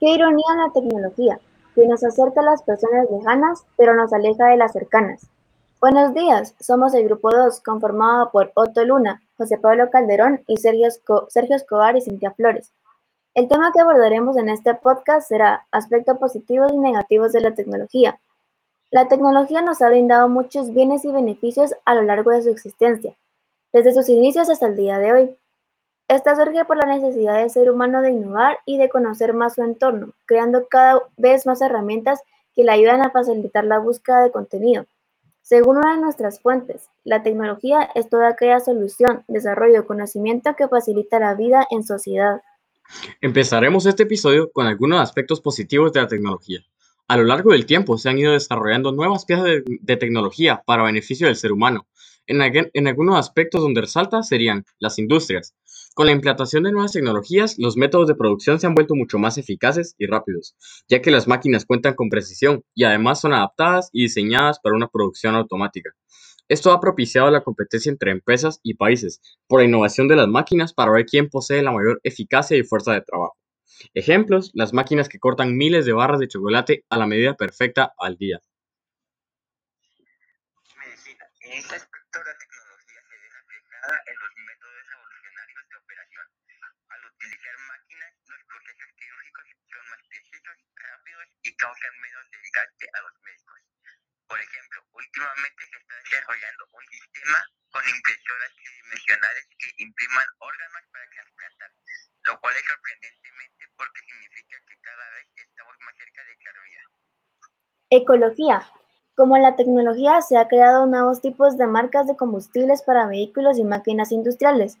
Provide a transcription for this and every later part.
Qué ironía en la tecnología, que nos acerca a las personas lejanas, pero nos aleja de las cercanas. Buenos días, somos el Grupo 2, conformado por Otto Luna, José Pablo Calderón y Sergio, Sergio Escobar y Cintia Flores. El tema que abordaremos en este podcast será aspectos positivos y negativos de la tecnología. La tecnología nos ha brindado muchos bienes y beneficios a lo largo de su existencia, desde sus inicios hasta el día de hoy. Esta surge por la necesidad del ser humano de innovar y de conocer más su entorno, creando cada vez más herramientas que le ayudan a facilitar la búsqueda de contenido. Según una de nuestras fuentes, la tecnología es toda aquella solución, desarrollo o conocimiento que facilita la vida en sociedad. Empezaremos este episodio con algunos aspectos positivos de la tecnología. A lo largo del tiempo se han ido desarrollando nuevas piezas de, tecnología para beneficio del ser humano. En, algunos aspectos donde resalta serían las industrias, con la implantación de nuevas tecnologías, los métodos de producción se han vuelto mucho más eficaces y rápidos, ya que las máquinas cuentan con precisión y además son adaptadas y diseñadas para una producción automática. Esto ha propiciado la competencia entre empresas y países por la innovación de las máquinas para ver quién posee la mayor eficacia y fuerza de trabajo. Ejemplos, las máquinas que cortan miles de barras de chocolate a la medida perfecta al día. Medicina. En este aspecto la tecnología métodos evolucionarios de operación. Al utilizar máquinas, los procesos quirúrgicos son más precisos, rápidos y causan menos desgaste a los médicos. Por ejemplo, últimamente se está desarrollando un sistema con impresoras tridimensionales que impriman órganos para trasplantar, lo cual es sorprendentemente porque significa que cada vez estamos más cerca de la vida. Ecología. Como la tecnología se ha creado nuevos tipos de marcas de combustibles para vehículos y máquinas industriales.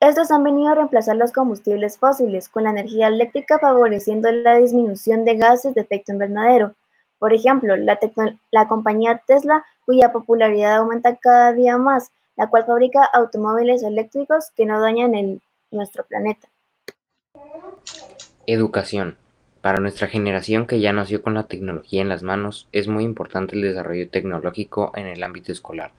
Estos han venido a reemplazar los combustibles fósiles con la energía eléctrica favoreciendo la disminución de gases de efecto invernadero. Por ejemplo, la, compañía Tesla, cuya popularidad aumenta cada día más, la cual fabrica automóviles eléctricos que no dañan el, nuestro planeta. Educación. Para nuestra generación que ya nació con la tecnología en las manos, es muy importante el desarrollo tecnológico en el ámbito escolar,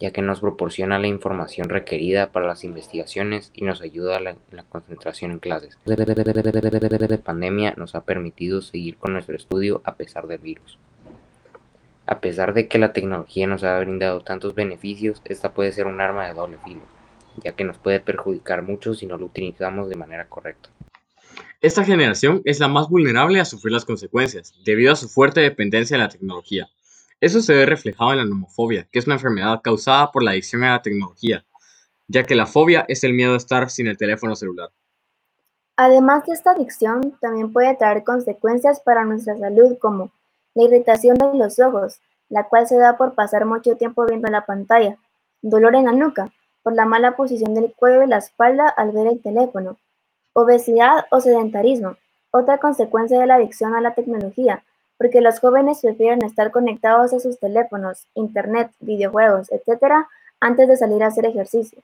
ya que nos proporciona la información requerida para las investigaciones y nos ayuda en la, concentración en clases. La pandemia nos ha permitido seguir con nuestro estudio a pesar del virus. A pesar de que la tecnología nos ha brindado tantos beneficios, esta puede ser un arma de doble filo, ya que nos puede perjudicar mucho si no lo utilizamos de manera correcta. Esta generación es la más vulnerable a sufrir las consecuencias, debido a su fuerte dependencia de la tecnología. Eso se ve reflejado en la nomofobia, que es una enfermedad causada por la adicción a la tecnología, ya que la fobia es el miedo a estar sin el teléfono celular. Además de esta adicción, también puede traer consecuencias para nuestra salud como la irritación de los ojos, la cual se da por pasar mucho tiempo viendo la pantalla, dolor en la nuca, por la mala posición del cuello y la espalda al ver el teléfono, Obesidad o sedentarismo, otra consecuencia de la adicción a la tecnología, porque los jóvenes prefieren estar conectados a sus teléfonos, internet, videojuegos, etc., antes de salir a hacer ejercicio.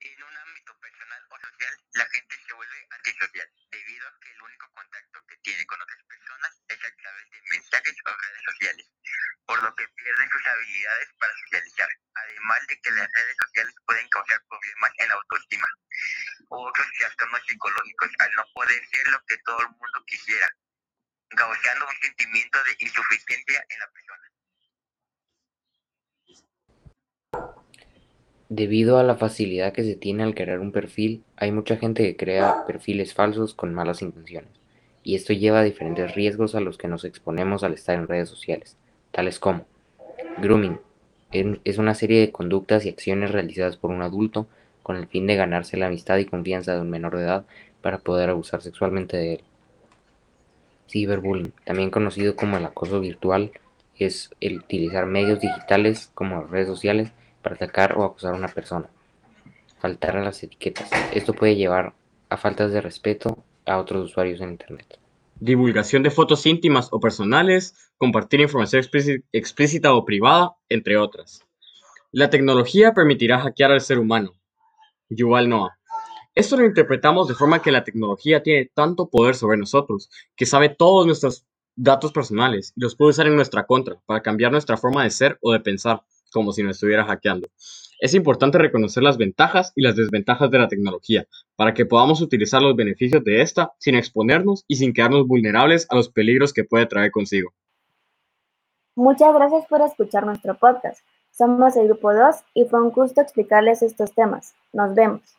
En un ámbito personal o social, la gente se vuelve antisocial, debido a que el único contacto que tiene con otras personas es a través de mensajes o redes sociales, por lo que pierden sus habilidades para socializar, además de que las redes sociales pueden causar problemas en la autoestima otros trastornos psicológicos al no poder ser lo que todo el mundo quisiera, causando un sentimiento de insuficiencia en la persona. Debido a la facilidad que se tiene al crear un perfil, hay mucha gente que crea perfiles falsos con malas intenciones, y esto lleva a diferentes riesgos a los que nos exponemos al estar en redes sociales, tales como grooming, es una serie de conductas y acciones realizadas por un adulto con el fin de ganarse la amistad y confianza de un menor de edad para poder abusar sexualmente de él. Cyberbullying, también conocido como el acoso virtual, es el utilizar medios digitales como redes sociales para atacar o acosar a una persona. Faltar a las etiquetas. Esto puede llevar a faltas de respeto a otros usuarios en Internet. Divulgación de fotos íntimas o personales, compartir información explícita o privada, entre otras. La tecnología permitirá hackear al ser humano, Yuval Noah. Esto lo interpretamos de forma que la tecnología tiene tanto poder sobre nosotros, que sabe todos nuestros datos personales y los puede usar en nuestra contra para cambiar nuestra forma de ser o de pensar, como si nos estuviera hackeando. Es importante reconocer las ventajas y las desventajas de la tecnología para que podamos utilizar los beneficios de esta sin exponernos y sin quedarnos vulnerables a los peligros que puede traer consigo. Muchas gracias por escuchar nuestro podcast. Somos el Grupo 2 y fue un gusto explicarles estos temas. Nos vemos.